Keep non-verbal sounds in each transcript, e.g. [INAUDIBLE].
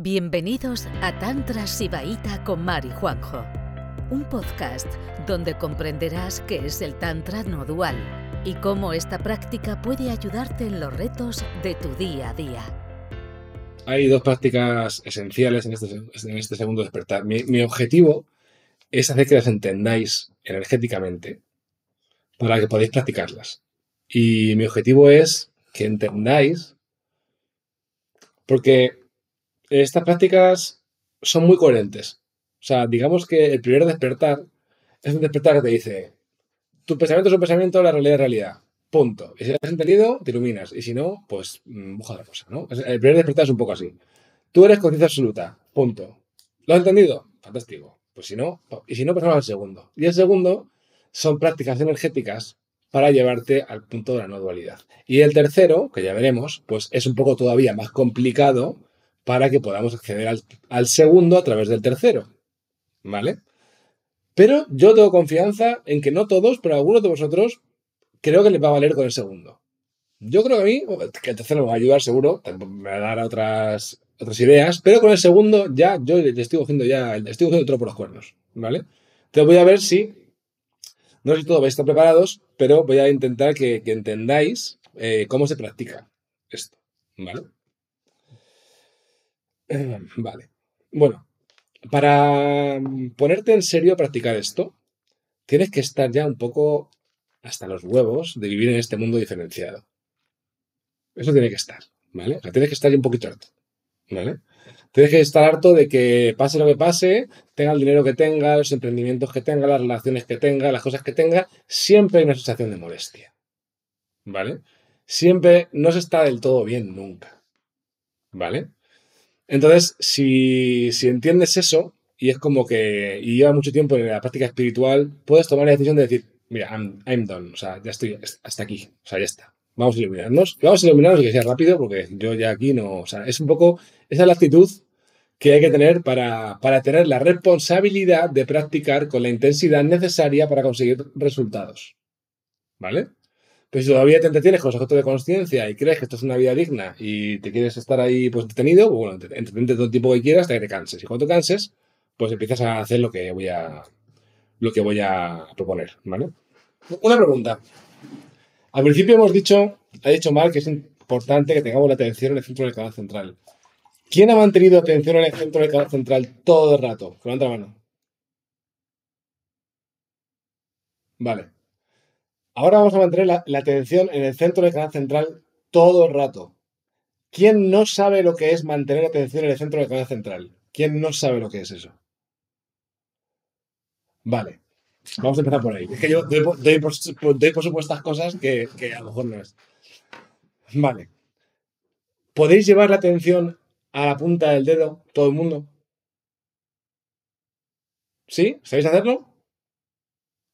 Bienvenidos a Tantra Sibaíta con Mari Juanjo, un podcast donde comprenderás qué es el Tantra no dual y cómo esta práctica puede ayudarte en los retos de tu día a día. Hay dos prácticas esenciales en este, este segundo despertar. Mi objetivo es hacer que las entendáis energéticamente para que podáis practicarlas. Y mi objetivo es que entendáis, porque estas prácticas son muy coherentes. O sea, digamos que el primer despertar es un despertar que te dice, tu pensamiento es un pensamiento, la realidad es realidad. Punto. Y si lo has entendido, te iluminas. Y si no, pues mm, busca la cosa, ¿no? El primer despertar es un poco así. Tú eres conciencia absoluta. Punto. ¿Lo has entendido? Fantástico. Pues si no, y si no, pasamos al segundo. Y el segundo son prácticas energéticas para llevarte al punto de la no dualidad. Y el tercero, que ya veremos, pues es un poco todavía más complicado para que podamos acceder al, segundo a través del tercero. ¿Vale? Pero yo tengo confianza en que no todos, pero algunos de vosotros creo que les va a valer con el segundo. Yo creo que a mí, que el tercero me va a ayudar seguro, me va a dar otras, ideas, pero con el segundo ya, yo le estoy cogiendo ya, le estoy cogiendo todo por los cuernos, ¿vale? Entonces voy a ver si, no sé si todos vais a estar preparados, pero voy a intentar que, entendáis eh, cómo se practica esto, ¿vale? [CLEARS THROAT] Vale. Bueno, para ponerte en serio a practicar esto, tienes que estar ya un poco hasta los huevos de vivir en este mundo diferenciado. Eso tiene que estar, ¿vale? O sea, tienes que estar ya un poquito harto, ¿vale? Tienes que estar harto de que pase lo que pase, tenga el dinero que tenga, los emprendimientos que tenga, las relaciones que tenga, las cosas que tenga, siempre hay una sensación de molestia, ¿vale? Siempre no se está del todo bien nunca, ¿vale? Entonces, si, entiendes eso, y es como que y lleva mucho tiempo en la práctica espiritual, puedes tomar la decisión de decir, mira, I'm, done, o sea, ya estoy hasta aquí, o sea, ya está. Vamos a iluminarnos, vamos a iluminarnos y que sea rápido, porque yo ya aquí no, o sea, es un poco, esa es la actitud que hay que tener para, para tener la responsabilidad de practicar con la intensidad necesaria para conseguir resultados. ¿Vale? Pero si todavía te entretienes con los objetos de conciencia y crees que esto es una vida digna y te quieres estar ahí pues detenido, pues bueno, entretente todo el tiempo que quieras hasta que te canses. Y cuando te canses, pues empiezas a hacer lo que voy a, lo que voy a proponer, ¿vale? Una pregunta. Al principio hemos dicho, ha dicho Mark que es importante que tengamos la atención en el centro del canal central. ¿Quién ha mantenido atención en el centro del canal central todo el rato? Levanta la mano. Vale. Ahora vamos a mantener la, atención en el centro del canal central todo el rato. ¿Quién no sabe lo que es mantener atención en el centro del canal central? ¿Quién no sabe lo que es eso? Vale. Vamos a empezar por ahí. Es que yo doy, por, supuestas cosas que, que, a lo mejor no es. Vale. ¿Podéis llevar la atención a la punta del dedo, todo el mundo? ¿Sí? ¿Sabéis hacerlo?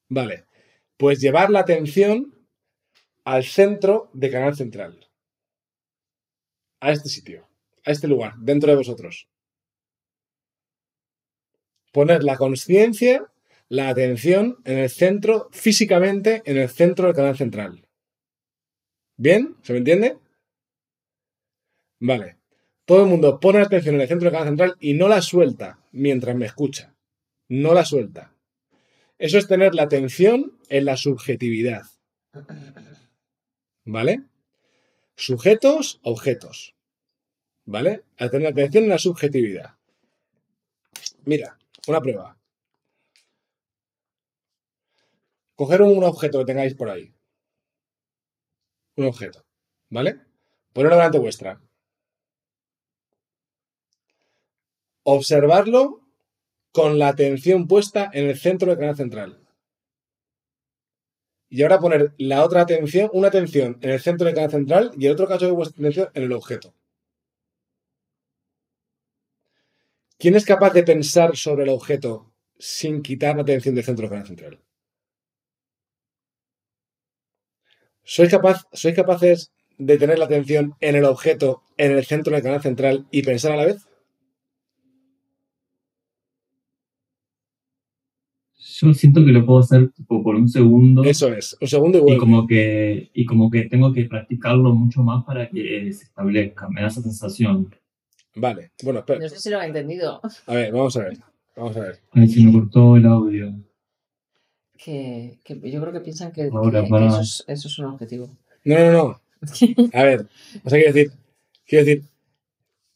Vale pues llevar la atención al centro de Canal Central. A este sitio, a este lugar, dentro de vosotros. Poner la conciencia, la atención en el centro, físicamente en el centro del Canal Central. ¿Bien? ¿Se me entiende? Vale. Todo el mundo pone la atención en el centro del Canal Central y no la suelta mientras me escucha. No la suelta. Eso es tener la atención en la subjetividad. ¿Vale? Sujetos, objetos. ¿Vale? A tener atención en la subjetividad. Mira, una prueba. Coger un objeto que tengáis por ahí. Un objeto. ¿Vale? Ponerlo delante vuestra. Observarlo con la atención puesta en el centro del canal central. Y ahora poner la otra atención, una atención en el centro del canal central y el otro caso de vuestra atención en el objeto. ¿Quién es capaz de pensar sobre el objeto sin quitar la atención del centro del canal central? ¿Sois, capaz, ¿Sois capaces de tener la atención en el objeto, en el centro del canal central y pensar a la vez? Yo siento que lo puedo hacer por un segundo. Eso es, un segundo y Y como, que, y como que tengo que practicarlo mucho más para que se establezca. Me da esa sensación. Vale, bueno, espera. No sé si lo ha entendido. A ver, vamos a ver. Vamos a ver. Ahí se me cortó el audio. Que, que yo creo que piensan que, Ahora que- que va. eso, es, eso es un objetivo. No, no, no. [LAUGHS] A ver, o sea, quiero decir, quiero decir,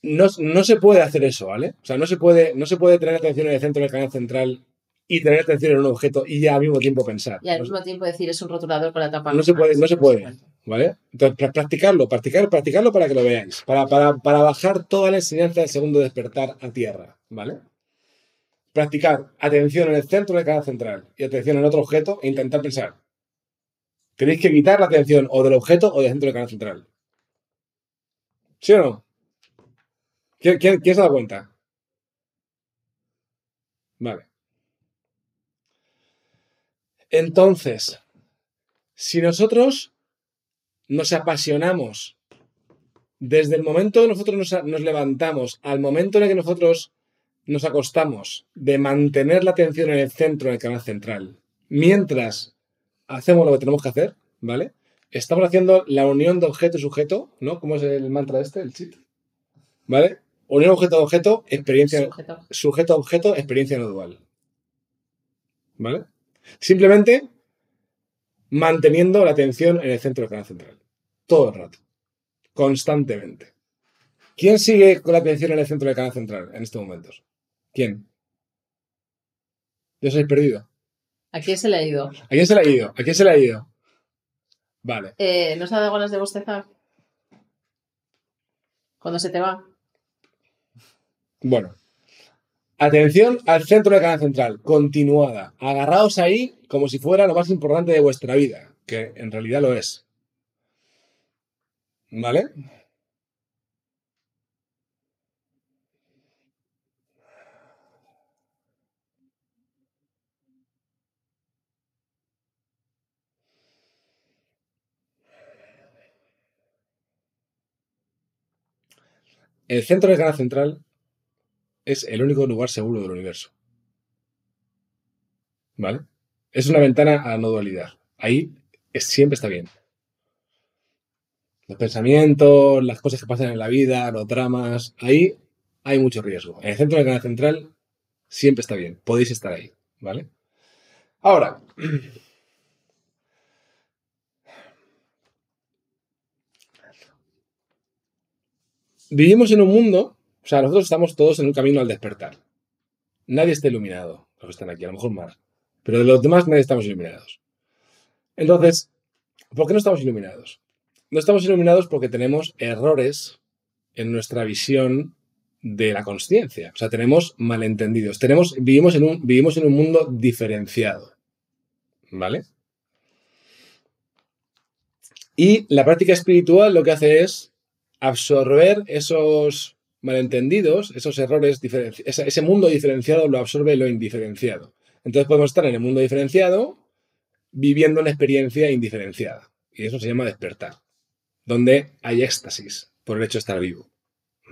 no, no se puede hacer eso, ¿vale? O sea, no se puede, no se puede tener atención en el centro del canal central y tener atención en un objeto y ya al mismo tiempo pensar. Y al mismo tiempo decir es un rotulador con la tapa. No se puede, no se puede. ¿vale? Entonces, pra- practicarlo, practicar, practicarlo para que lo veáis, para, para, para bajar toda la enseñanza del segundo despertar a tierra, ¿vale? Practicar atención en el centro del canal central y atención en otro objeto e intentar pensar. Tenéis que quitar la atención o del objeto o del centro del canal central. ¿Sí o no? ¿Quién, quién- quién se da cuenta? Vale. Entonces, si nosotros nos apasionamos desde el momento que nosotros nos, nos levantamos al momento en el que nosotros nos acostamos de mantener la atención en el centro del canal central, mientras hacemos lo que tenemos que hacer, ¿vale? Estamos haciendo la unión de objeto y sujeto, ¿no? ¿Cómo es el mantra este, el cheat? ¿Vale? Unión objeto-objeto, experiencia, Sujeto. sujeto a objeto, experiencia no dual. ¿Vale? Simplemente manteniendo la atención en el centro del canal central. Todo el rato. Constantemente. ¿Quién sigue con la atención en el centro del canal central en estos momentos? ¿Quién? Yo soy perdido. ¿A quién se le ha ido? ¿A quién se le ha ido? ¿A quién se le ha ido? Vale. Eh, ¿No se ha dado ganas de bostezar? Cuando se te va. Bueno. Atención al centro del canal central, continuada. Agarraos ahí como si fuera lo más importante de vuestra vida, que en realidad lo es. ¿Vale? El centro del canal central es el único lugar seguro del universo. ¿Vale? Es una ventana a la no dualidad. Ahí siempre está bien. Los pensamientos, las cosas que pasan en la vida, los dramas, ahí hay mucho riesgo. En el centro del canal central siempre está bien. Podéis estar ahí. ¿Vale? Ahora, [CLEARS THROAT] vivimos en un mundo, sea, nosotros estamos todos en un camino al despertar. Nadie está iluminado, los que están aquí, a lo mejor más. Pero de los demás nadie estamos iluminados. Entonces, ¿por qué no estamos iluminados? No estamos iluminados porque tenemos errores en nuestra visión de la consciencia. O sea, tenemos malentendidos. Tenemos, vivimos, en un, vivimos en un mundo diferenciado. ¿Vale? Y la práctica espiritual lo que hace es absorber esos malentendidos, esos errores, ese, ese mundo diferenciado lo absorbe lo indiferenciado. Entonces podemos estar en el mundo diferenciado viviendo una experiencia indiferenciada. Y eso se llama despertar, donde hay éxtasis por el hecho de estar vivo.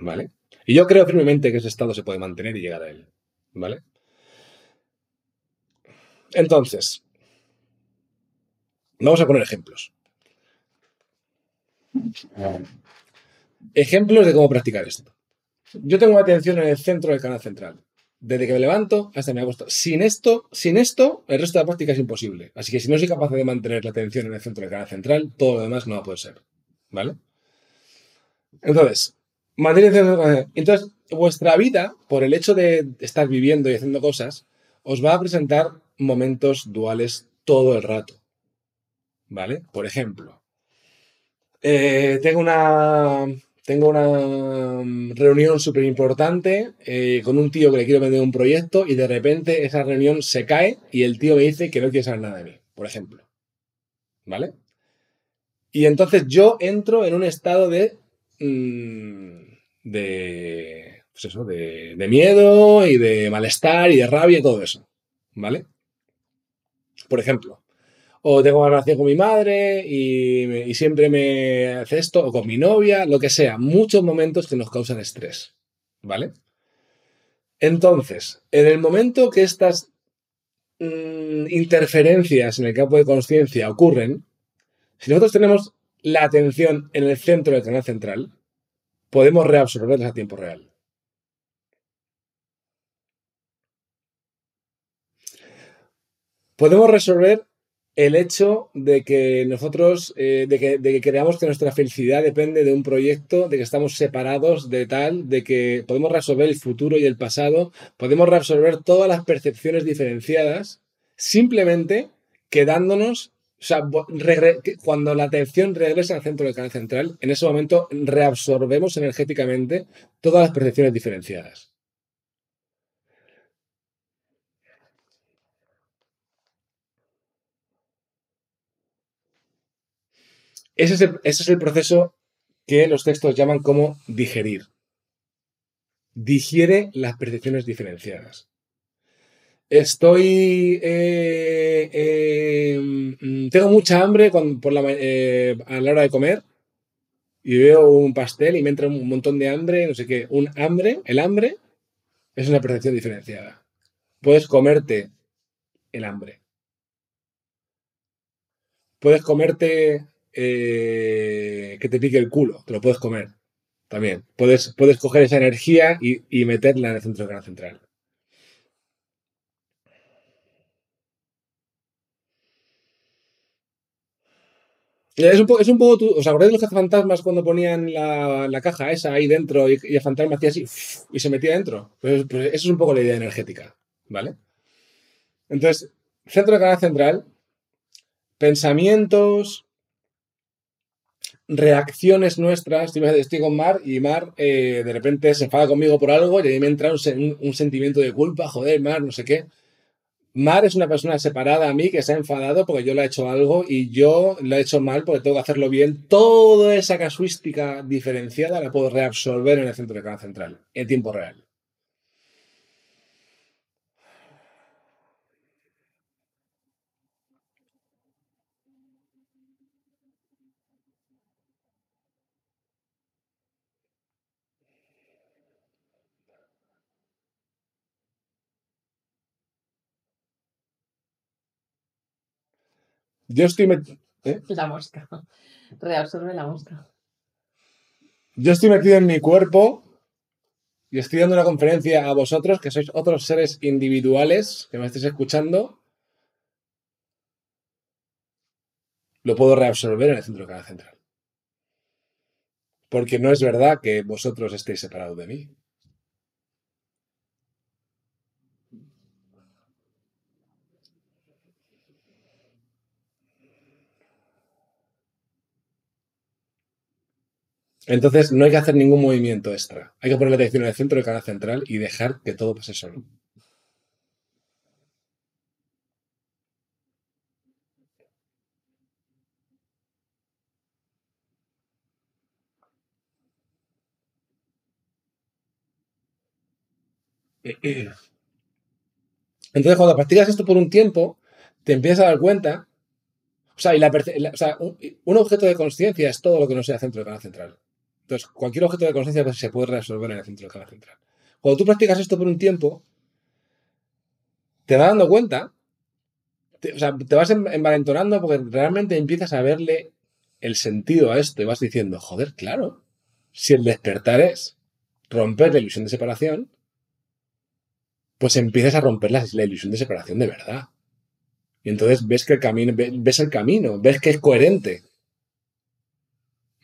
¿Vale? Y yo creo firmemente que ese estado se puede mantener y llegar a él. ¿Vale? Entonces, vamos a poner ejemplos. Ejemplos de cómo practicar esto. Yo tengo atención en el centro del canal central. Desde que me levanto hasta me acuesto. Sin esto, sin esto, el resto de la práctica es imposible. Así que si no soy capaz de mantener la atención en el centro del canal central, todo lo demás no va a poder ser. ¿Vale? Entonces, mantener Entonces, vuestra vida, por el hecho de estar viviendo y haciendo cosas, os va a presentar momentos duales todo el rato. ¿Vale? Por ejemplo, eh, tengo una, tengo una mm, reunión súper importante eh, con un tío que le quiero vender un proyecto y de repente esa reunión se cae y el tío me dice que no quiere saber nada de mí, por ejemplo. ¿Vale? Y entonces yo entro en un estado de... mm, de... Pues eso, de, de miedo y de malestar y de rabia y todo eso. ¿Vale? Por ejemplo, o tengo una relación con mi madre y, siempre me hace esto, o con mi novia, lo que sea, muchos momentos que nos causan estrés, ¿vale? Entonces, en el momento que estas mm, interferencias en el campo de conciencia ocurren, si nosotros tenemos la atención en el centro del canal central, podemos reabsorberlas a tiempo real. Podemos resolver el hecho de que nosotros, eh, de, que, creamos que nuestra felicidad depende de un proyecto, de que estamos separados de tal, de que podemos resolver el futuro y el pasado, podemos resolver todas las percepciones diferenciadas simplemente quedándonos, cuando la atención regresa al centro del canal central, en ese momento reabsorbemos energéticamente todas las percepciones diferenciadas. Ese es, el, proceso que los textos llaman como digerir. Digiere las percepciones diferenciadas. Estoy. eh, eh, mm, tengo mucha hambre por la eh, a la hora de comer y veo un pastel y me entra un montón de hambre, no sé qué. Un hambre, el hambre es una percepción diferenciada. Puedes comerte el hambre. Puedes comerte eh, que te pique el culo, te lo puedes comer también. Puedes, puedes coger esa energía y, y meterla en el centro del canal central. Es un, poco, es un poco, tú- ¿os acordáis de los cazafantasmas cuando ponían la, la caja esa ahí dentro y, el fantasma hacía así y se metía dentro? Pues, pues eso es un poco la idea energética, ¿vale? Entonces, centro del canal central, pensamientos, reacciones nuestras. Estoy, estoy con Mar y Mar eh, de repente se enfada conmigo por algo y a me entra un, un- sentimiento de culpa, joder, Mar, no sé qué. Mar es una persona separada a mí que se ha enfadado porque yo le he hecho algo y yo lo he hecho mal porque tengo que hacerlo bien. Toda esa casuística diferenciada la puedo reabsorber en el centro de canal central, en tiempo real. Yo estoy, met- ¿eh? La mosca. Reabsorbe la mosca. yo estoy metido en mi cuerpo y estoy dando una conferencia a vosotros, que sois otros seres individuales que me estáis escuchando. Lo puedo reabsorber en el centro de canal central. Porque no es verdad que vosotros estéis separados de mí. Entonces no hay que hacer ningún movimiento extra. Hay que poner la atención en el centro del canal central y dejar que todo pase solo. Entonces, cuando practicas esto por un tiempo, te empiezas a dar cuenta. O sea, y la la- un, un objeto de conciencia es todo lo que no sea centro del canal central. Entonces, cualquier objeto de conciencia pues, se puede resolver en el centro del canal central. Cuando tú practicas esto por un tiempo, te vas dando cuenta, te- o sea, te vas en- envalentonando porque realmente empiezas a verle el sentido a esto y vas diciendo, joder, claro, si el despertar es romper la ilusión de separación, pues empiezas a romper la, la ilusión de separación de verdad. Y entonces ves que el camino, ve- ves el camino, ves que es coherente.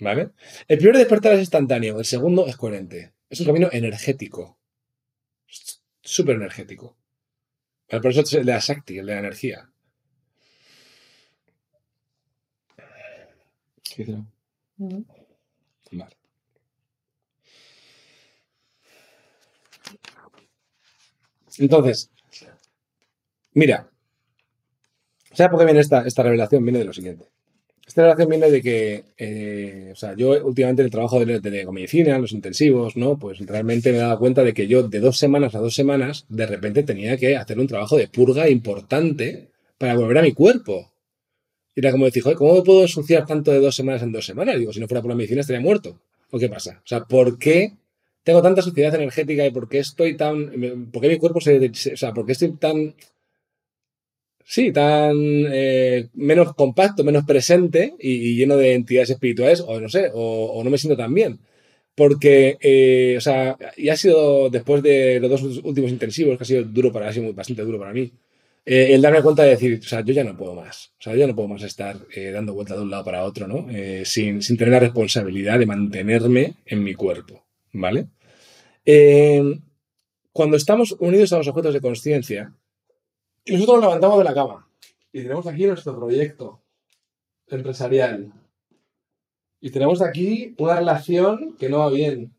¿Vale? El primer despertar es instantáneo, el segundo es coherente. Es un camino energético. Súper energético. Vale, Por eso es el de la Shakti, el de la energía. Vale. Entonces, mira, ¿sabes por qué viene esta, esta revelación? Viene de lo siguiente. Esta revelación viene de que, eh, o sea, yo últimamente en el trabajo de, medicina, los intensivos, ¿no? Pues realmente me he dado cuenta de que yo de dos semanas a dos semanas, de repente tenía que hacer un trabajo de purga importante para volver a mi cuerpo. Y era como decir, joder, ¿cómo me puedo ensuciar tanto de dos semanas en dos semanas? Digo, si no fuera por la medicina estaría muerto. ¿O qué pasa? O sea, ¿por qué tengo tanta suciedad energética y por qué estoy tan. ¿Por qué mi cuerpo se- o sea, por qué estoy tan. Sí, tan. eh, menos compacto, menos presente y, lleno de entidades espirituales, o no sé, o, no me siento tan bien. Porque, eh, o sea, y ha sido después de los dos últimos intensivos, que ha sido duro para, ha bastante duro para mí. Eh, el darme cuenta de decir, o sea, yo ya no puedo más. O sea, yo ya no puedo más estar dando vueltas de un lado para otro, ¿no? Sin, sin tener la responsabilidad de mantenerme en mi cuerpo, ¿vale? Cuando estamos unidos a los objetos de conciencia, nosotros nos levantamos de la cama y tenemos aquí nuestro proyecto empresarial. Y tenemos aquí una relación que no va bien.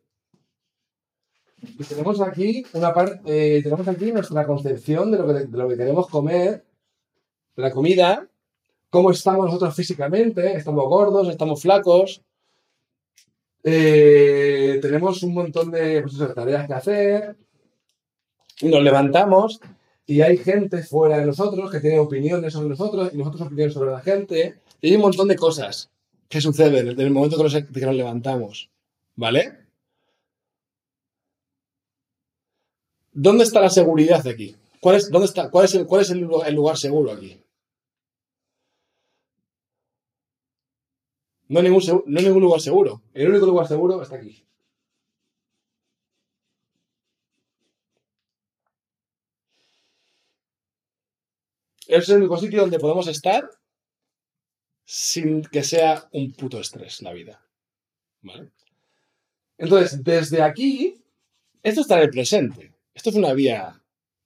Y tenemos aquí una parte, tenemos aquí nuestra concepción de lo, que, lo que queremos comer, la comida, cómo estamos nosotros físicamente, estamos gordos, estamos flacos, eh, tenemos un montón de, pues tareas que hacer, y nos levantamos y hay gente fuera de nosotros que tiene opiniones sobre nosotros y nosotros opiniones sobre la gente, y hay un montón de cosas que suceden en el momento que nos, que nos levantamos, ¿vale? ¿Dónde está la seguridad aquí? ¿Cuál es, dónde está, cuál es, el, cuál es el, lugar, seguro aquí? No ningún, no hay ningún lugar seguro. El único lugar seguro está aquí. Es el único sitio donde podemos estar sin que sea un puto estrés la vida. ¿Vale? Entonces, desde aquí, esto está en el presente. Esto es una vía.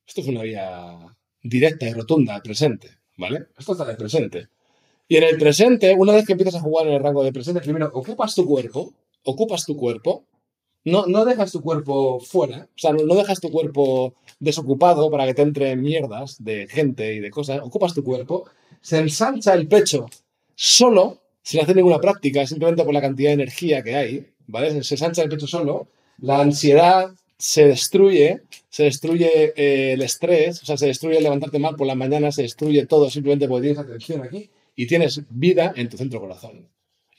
Esto es una vía directa y rotunda al presente. ¿Vale? Esto está en el presente. Y en el presente, una vez que empiezas a jugar en el rango de presente, primero ocupas tu cuerpo, ocupas tu cuerpo, no, no dejas tu cuerpo fuera, o sea, no, dejas tu cuerpo desocupado para que te entren mierdas de gente y de cosas, ocupas tu cuerpo, se ensancha el pecho solo, sin hacer ninguna práctica, simplemente por la cantidad de energía que hay, ¿vale? Se ensancha el pecho solo, la ansiedad se destruye, se destruye eh, el estrés, o sea, se destruye el levantarte mal por la mañana, se destruye todo simplemente porque tienes atención aquí y tienes vida en tu centro corazón.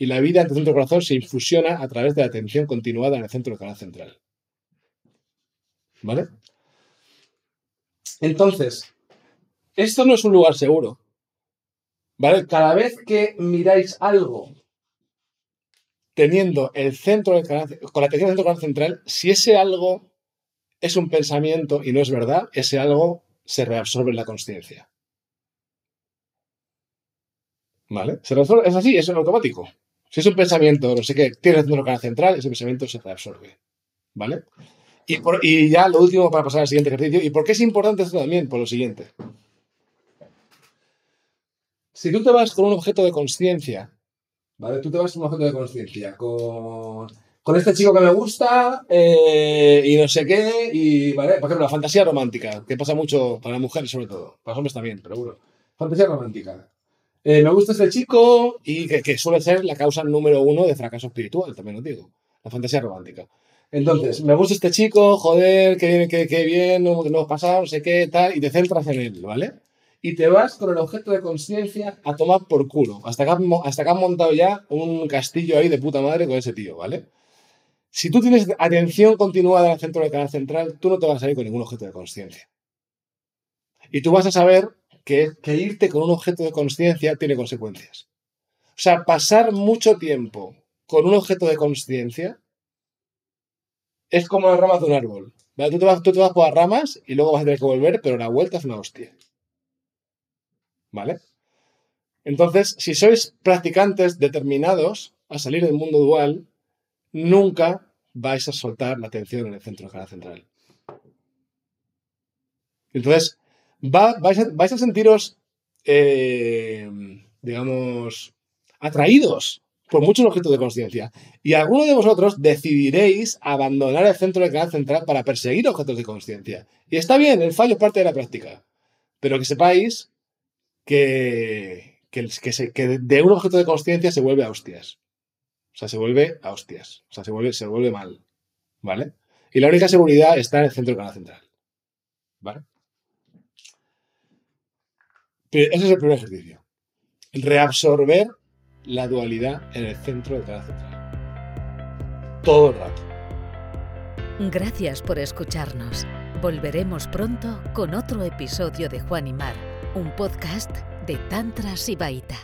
Y la vida tu centro corazón se infusiona a través de la atención continuada en el centro del canal central. ¿Vale? Entonces, esto no es un lugar seguro. ¿Vale? Cada vez que miráis algo teniendo el centro del canal, con la atención del centro del canal central, si ese algo es un pensamiento y no es verdad, ese algo se reabsorbe en la consciencia. ¿Vale? Se reabsorbe- es así, es automático. Si es un pensamiento, no sé qué, tienes del canal central, ese pensamiento se reabsorbe. ¿Vale? Y, ya lo último para pasar al siguiente ejercicio. ¿Y por qué es importante esto también? Por lo siguiente. Si tú te vas con un objeto de conciencia, ¿vale? Tú te vas con un objeto de conciencia, con, con este chico que me gusta eh, y no sé qué, y, ¿vale? Por ejemplo, la fantasía romántica, que pasa mucho para mujeres sobre todo, para los hombres también, pero bueno. Fantasía romántica. Eh, me gusta este chico y que, que suele ser la causa número uno de fracaso espiritual, también lo digo. La fantasía romántica. Entonces, me gusta este chico, joder, qué bien, qué, qué bien, no, no hemos pasado, no sé qué, tal, y te centras en él, ¿vale? Y te vas con el objeto de conciencia a tomar por culo, hasta que, hasta que has montado ya un castillo ahí de puta madre con ese tío, ¿vale? Si tú tienes atención continuada al centro del canal central, tú no te vas a salir con ningún objeto de conciencia. Y tú vas a saber que, irte con un objeto de conciencia tiene consecuencias. O sea, pasar mucho tiempo con un objeto de conciencia es como las ramas de un árbol. Tú, te vas, tú te vas por las ramas y luego vas a tener que volver, pero la vuelta es una hostia. ¿Vale? Entonces, si sois practicantes determinados a salir del mundo dual, nunca vais a soltar la atención en el centro del canal central. Entonces, va- vais, a, sentiros, eh, digamos, atraídos por muchos objetos de conciencia. Y alguno de vosotros decidiréis abandonar el centro del canal central para perseguir objetos de conciencia. Y está bien, el fallo parte de la práctica. Pero que sepáis que, que de un objeto de conciencia se vuelve a hostias. O sea, se vuelve a hostias. O sea, se vuelve, se vuelve mal. ¿Vale? Y la única seguridad está en el centro del canal central. ¿Vale? Ese es el primer ejercicio. Reabsorber la dualidad en el centro del canal central. Todo el rato. Gracias por escucharnos. Volveremos pronto con otro episodio de Juan y Mar, un podcast de Tantra Sibaita.